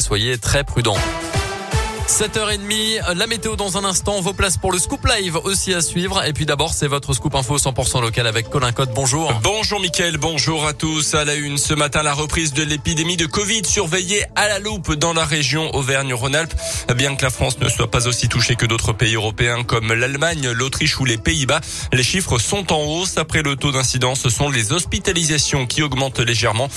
Soyez très prudents. 7h30, la météo dans un instant, vos places pour le Scoop Live aussi à suivre. Et puis d'abord, c'est votre Scoop Info 100% local avec Colin Code. Bonjour. Bonjour Mickaël, bonjour à tous. À la une, ce matin, la reprise de l'épidémie de Covid surveillée à la loupe dans la région Auvergne-Rhône-Alpes. Bien que la France ne soit pas aussi touchée que d'autres pays européens comme l'Allemagne, l'Autriche ou les Pays-Bas, les chiffres sont en hausse. Après le taux d'incidence, ce sont les hospitalisations qui augmentent légèrement.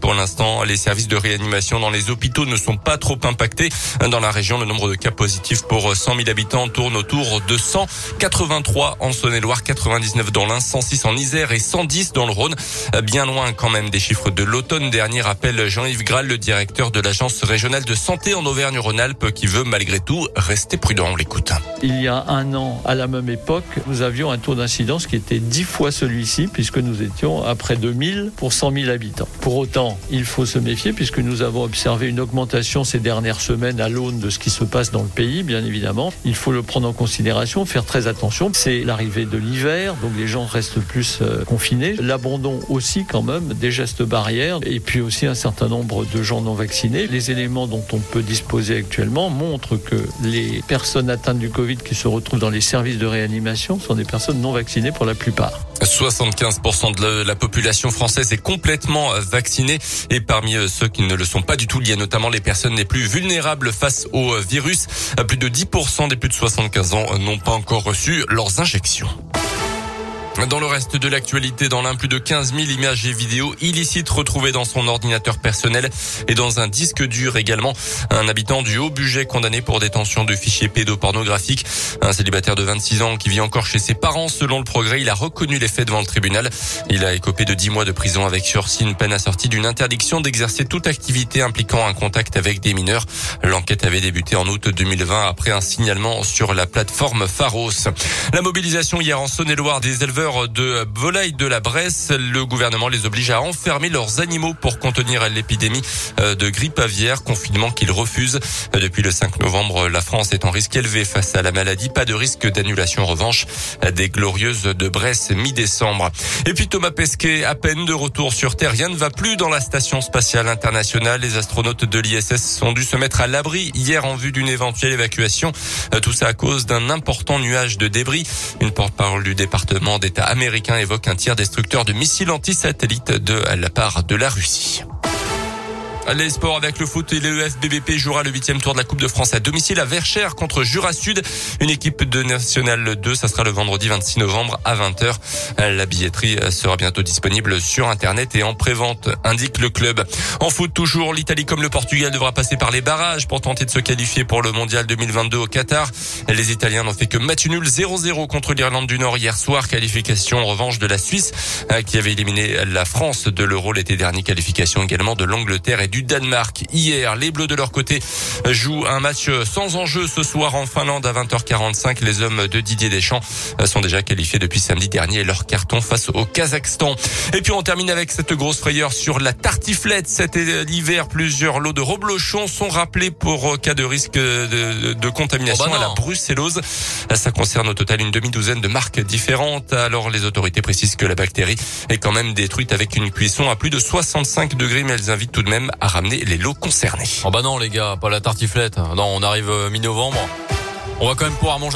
Pour l'instant, les services de réanimation dans les hôpitaux ne sont pas trop impactés. Dans la région, le nombre de cas positifs pour 100 000 habitants tourne autour de 183 en Saône-et-Loire, 99 dans l'Ain, 106 en Isère et 110 dans le Rhône. Bien loin quand même des chiffres de l'automne dernier, rappelle Jean-Yves Graal, le directeur de l'agence régionale de santé en Auvergne-Rhône-Alpes, qui veut malgré tout rester prudent. On l'écoute. Il y a un an, à la même époque, nous avions un taux d'incidence qui était 10 fois celui-ci, puisque nous étions à près de 1000 pour 100 000 habitants. Pour autant, il faut se méfier, puisque nous avons observé une augmentation ces dernières semaines à l'aune de ce qui se se passe dans le pays, bien évidemment. Il faut le prendre en considération, faire très attention. C'est l'arrivée de l'hiver, donc les gens restent plus euh, confinés. L'abandon aussi quand même des gestes barrières et puis aussi un certain nombre de gens non vaccinés. Les éléments dont on peut disposer actuellement montrent que les personnes atteintes du Covid qui se retrouvent dans les services de réanimation sont des personnes non vaccinées pour la plupart. 75% de la population française est complètement vaccinée et parmi ceux qui ne le sont pas du tout, il y a notamment les personnes les plus vulnérables face au virus. Plus de 10% des plus de 75 ans n'ont pas encore reçu leurs injections. Dans le reste de l'actualité, dans l'un, plus de 15 000 images et vidéos illicites retrouvées dans son ordinateur personnel et dans un disque dur également. Un habitant du Haut-Budget condamné pour détention de fichiers pédopornographiques. Un célibataire de 26 ans qui vit encore chez ses parents. Selon le progrès, il a reconnu les faits devant le tribunal. Il a écopé de 10 mois de prison avec sursis, une peine assortie d'une interdiction d'exercer toute activité impliquant un contact avec des mineurs. L'enquête avait débuté en août 2020 après un signalement sur la plateforme Pharos. La mobilisation hier en Saône-et-Loire des éleveurs de volailles de la Bresse. Le gouvernement les oblige à enfermer leurs animaux pour contenir l'épidémie euh, de grippe aviaire, confinement qu'ils refusent. Depuis le 5 novembre, la France est en risque élevé face à la maladie. Pas de risque d'annulation en revanche des glorieuses de Bresse mi-décembre. Et puis Thomas Pesquet, à peine de retour sur Terre, rien ne va plus dans la station spatiale internationale. Les astronautes de l'ISS ont dû se mettre à l'abri hier en vue d'une éventuelle évacuation. Euh, tout ça à cause d'un important nuage de débris. Une porte-parole du département des américain évoque un tir destructeur de missiles anti-satellites de la part de la Russie. Les sports avec le foot et le FBBP jouera le huitième tour de la Coupe de France à domicile à Verchères contre Jura Sud. Une équipe de National 2. Ça sera le vendredi 26 novembre à 20h. La billetterie sera bientôt disponible sur Internet et en prévente, indique le club. En foot toujours, l'Italie comme le Portugal devra passer par les barrages pour tenter de se qualifier pour le mondial 2022 au Qatar. Les Italiens n'ont fait que match nul 0-0 contre l'Irlande du Nord hier soir. Qualification en revanche de la Suisse qui avait éliminé la France de l'Euro l'été dernier. Qualification également de l'Angleterre et du Danemark. Hier, les Bleus de leur côté jouent un match sans enjeu ce soir en Finlande à 20h45. Les hommes de Didier Deschamps sont déjà qualifiés depuis samedi dernier leur carton face au Kazakhstan. Et puis on termine avec cette grosse frayeur sur la tartiflette. Cet hiver, plusieurs lots de reblochons sont rappelés pour cas de risque de, de, contamination oh bah à la brucellose. Ça concerne au total une demi-douzaine de marques différentes. Alors les autorités précisent que la bactérie est quand même détruite avec une cuisson à plus de 65 degrés, mais elles invitent tout de même à ramener les lots concernés. Oh bah non les gars, pas la tartiflette. Non, on arrive euh, mi-novembre. On va quand même pouvoir manger